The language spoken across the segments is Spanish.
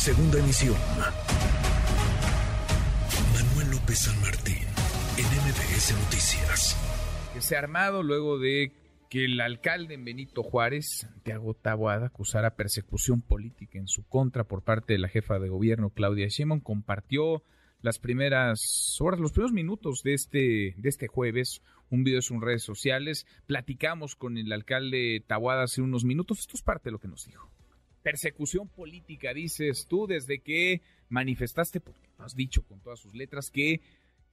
Segunda emisión. Manuel López San Martín, en MBS Noticias. Que se ha armado luego de que el alcalde en Benito Juárez, Santiago Taboada, acusara persecución política en su contra por parte de la jefa de gobierno Claudia Sheinbaum, compartió las primeras horas, los primeros minutos de este, de este jueves, un video en sus redes sociales. Platicamos con el alcalde Taboada hace unos minutos. Esto es parte de lo que nos dijo. Persecución política, dices tú, desde que manifestaste, porque has dicho con todas sus letras, que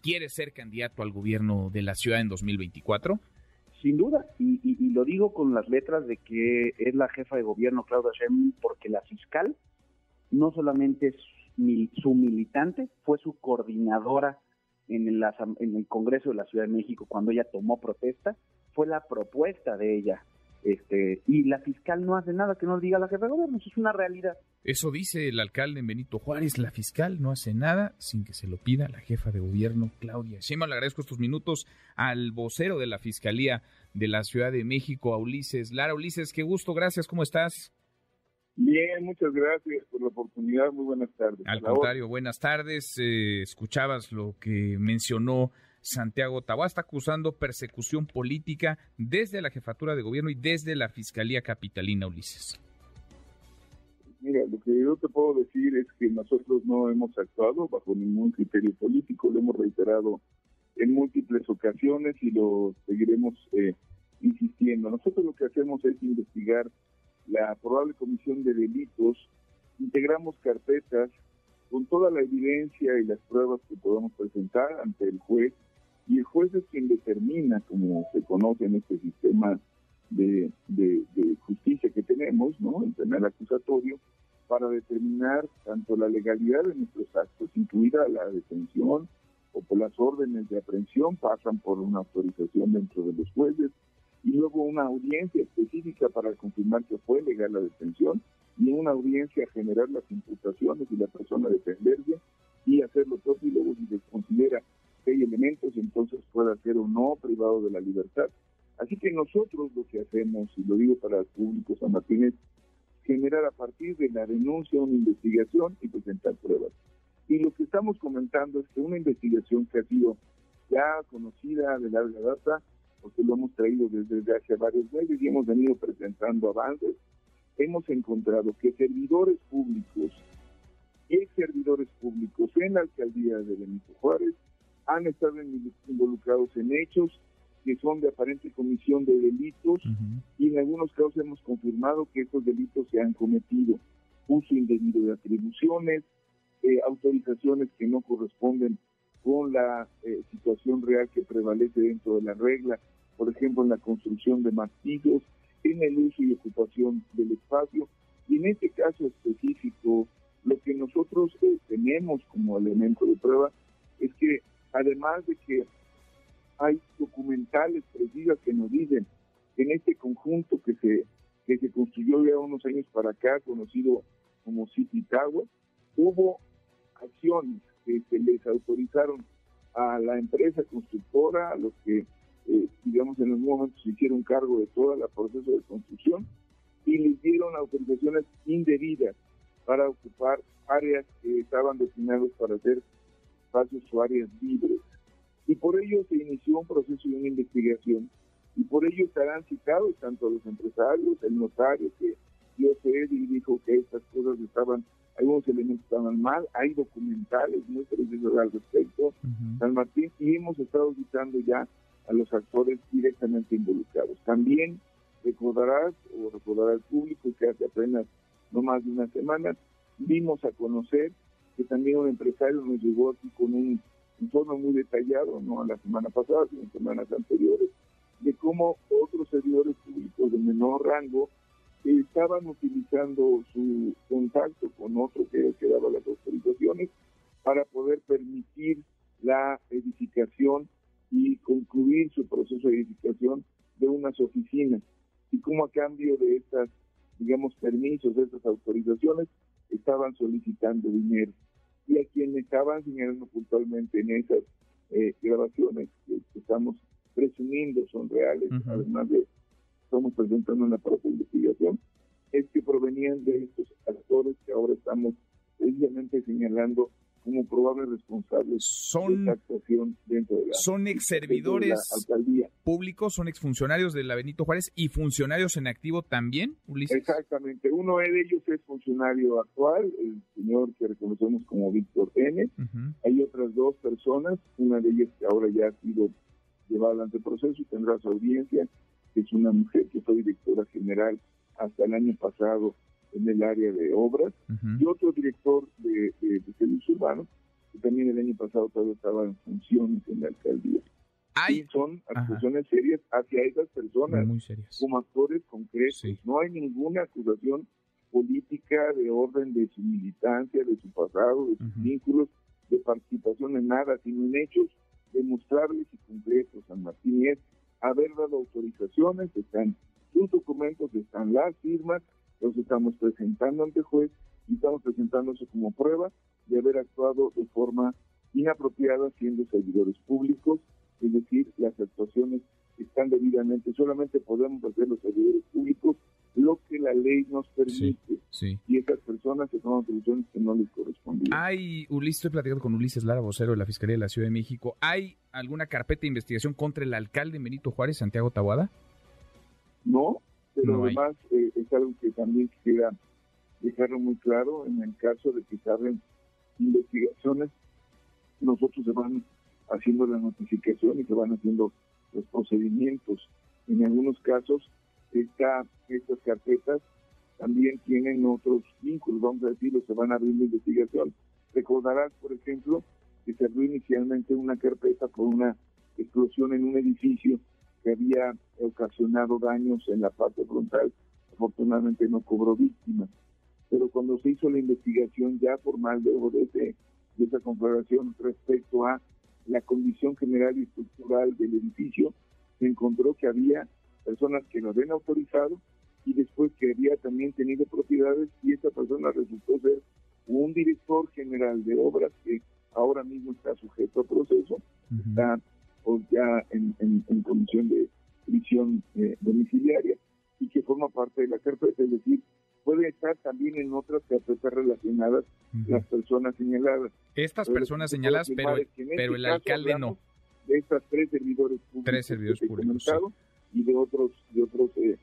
quieres ser candidato al gobierno de la ciudad en 2024. Sin duda, y, lo digo con las letras de que es la jefa de gobierno Claudia Sheinbaum, porque la fiscal no solamente es su militante, fue su coordinadora en en el Congreso de la Ciudad de México cuando ella tomó protesta, fue la propuesta de ella. Este, y la fiscal no hace nada que no diga la jefa de gobierno, eso es una realidad. Eso dice el alcalde Benito Juárez, la fiscal no hace nada sin que se lo pida la jefa de gobierno Claudia Sheinbaum. Le agradezco estos minutos al vocero de la Fiscalía de la Ciudad de México, a Ulises Lara. Ulises, qué gusto, gracias, ¿cómo estás? Bien, muchas gracias por la oportunidad. Muy buenas tardes. Al contrario, buenas tardes. Eh, escuchabas lo que mencionó Santiago Tabá. Está acusando persecución política desde la jefatura de gobierno y desde la Fiscalía Capitalina, Ulises. Mira, lo que yo te puedo decir es que nosotros no hemos actuado bajo ningún criterio político. Lo hemos reiterado en múltiples ocasiones y lo seguiremos eh, insistiendo. Nosotros lo que hacemos es investigar la probable comisión de delitos, integramos carpetas con toda la evidencia y las pruebas que podemos presentar ante el juez, y el juez es quien determina, como se conoce en este sistema de, justicia que tenemos, ¿no? el penal acusatorio, para determinar tanto la legalidad de nuestros actos, incluida la detención o por las órdenes de aprehensión, pasan por una autorización dentro de los jueces, y luego una audiencia específica para confirmar que fue legal la detención y una audiencia generar las imputaciones y la persona defenderse ser o no privado de la libertad. Así que nosotros lo que hacemos, y lo digo para el público San Martín, es generar a partir de la denuncia una investigación y presentar pruebas. Y lo que estamos comentando es que una investigación que ha sido ya conocida de larga data, porque lo hemos traído desde hace varios meses y hemos venido presentando avances, hemos encontrado que servidores públicos y ex servidores públicos en la alcaldía de Benito Juárez han estado involucrados en hechos que son de aparente comisión de delitos y en algunos casos hemos confirmado que estos delitos se han cometido. Uso indebido de atribuciones, eh, autorizaciones que no corresponden con la eh, situación real que prevalece dentro de la regla, por ejemplo, en la construcción de martillos, en el uso y ocupación del espacio. Y en este caso específico, lo que nosotros eh, tenemos como elemento de prueba además de que hay documentales precisas que nos dicen en este conjunto que se, que se construyó ya unos años para acá, conocido como Tower, hubo acciones que se les autorizaron a la empresa constructora, a los que, eh, digamos, en algún momento se hicieron cargo de todo el proceso de construcción y les dieron autorizaciones indebidas para ocupar áreas que estaban destinadas para ser espacios o áreas libres. Y por ello se inició un proceso de una investigación y por ello estarán citados tanto los empresarios, el notario que dio fe y dijo que estas cosas estaban algunos elementos estaban mal, hay documentales muy precisos al respecto, San Martín, y hemos estado citando ya a los actores directamente involucrados. También recordarás, o recordará el público, que hace apenas no más de una semana, vimos a conocer que también un empresario nos llegó aquí con un informe muy detallado, no a la semana pasada, sino semanas anteriores, de cómo otros servidores públicos de menor rango estaban utilizando su contacto con otro que, que daba las autorizaciones para poder permitir la edificación y concluir su proceso de edificación de unas oficinas. Y como a cambio de estas, digamos, permisos, de estas autorizaciones, estaban solicitando dinero. Y a quienes estaban señalando puntualmente en esas eh, grabaciones que, estamos presumiendo son reales, además de estamos presentando una propia investigación, es que provenían de estos actores que ahora estamos precisamente señalando como probables responsables son, de esta actuación dentro de la son ex servidores públicos, son exfuncionarios de la Benito Juárez y funcionarios en activo también, Ulises. Exactamente, uno de ellos es funcionario actual, el señor que reconocemos como Víctor N. Hay otras dos personas, una de ellas que ahora ya ha sido llevada ante proceso y tendrá su audiencia, que es una mujer que fue directora general hasta el año pasado en el área de obras, y otro director de, de, servicios urbanos, que también el año pasado todavía estaba en funciones en la alcaldía. Hay... Y son acusaciones serias hacia esas personas. Muy como actores concretos. No hay ninguna acusación política de orden de su militancia, de su pasado, de sus vínculos, de participación en nada, sino en hechos demostrables y concretos. San Martín. Es haber dado autorizaciones, están sus documentos, están las firmas, los estamos presentando ante juez y estamos presentándose como prueba de haber actuado de forma inapropiada siendo servidores públicos, es decir, las actuaciones están debidamente, solamente podemos hacer los servidores públicos lo que la ley nos permite. Y esas personas se toman atribuciones que no les correspondían. Hay, Ulises, estoy platicando con Ulises Lara, vocero de la Fiscalía de la Ciudad de México. ¿Hay alguna carpeta de investigación contra el alcalde Benito Juárez, Santiago Tabuada? No, pero además eh, es algo que también quisiera dejarlo muy claro, en el caso de que se abren investigaciones, nosotros se van haciendo la notificación y se van haciendo los procedimientos. En algunos casos, esta, estas carpetas también tienen otros vínculos, vamos a decirlo, se van abriendo investigación. Recordarás, por ejemplo, que se abrió inicialmente una carpeta por una explosión en un edificio que había ocasionado daños en la parte frontal. Afortunadamente no cobró víctimas. Pero cuando se hizo la investigación ya formal de, de, de esa confederación respecto a la condición general y estructural del edificio, se encontró que había personas que lo habían autorizado y después que había también tenido propiedades y esa persona resultó ser un director general de obras que ahora mismo está sujeto a proceso, está ya en, en, condición de prisión eh, domiciliaria y que forma parte de la carpeta, es decir, puede estar también en otras carpetas relacionadas las personas señaladas. Estas personas señaladas, pero, pero el este alcalde no. De estas tres servidores públicos. Tres servidores públicos. Y de otros, de otros eh,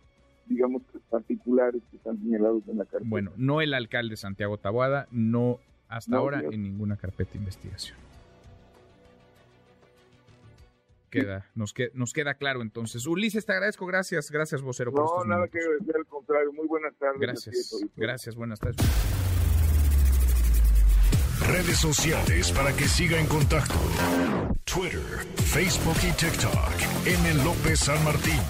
digamos, particulares que están señalados en la carpeta. Bueno, no el alcalde Santiago Taboada, no hasta ahora en ninguna carpeta de investigación queda, nos, que, nos queda claro entonces. Ulises, te agradezco, gracias, gracias vocero. No, nada que ver, al contrario, muy buenas tardes. Gracias, gracias, buenas tardes. Redes sociales para que siga en contacto: Twitter, Facebook y TikTok. M. López San Martín.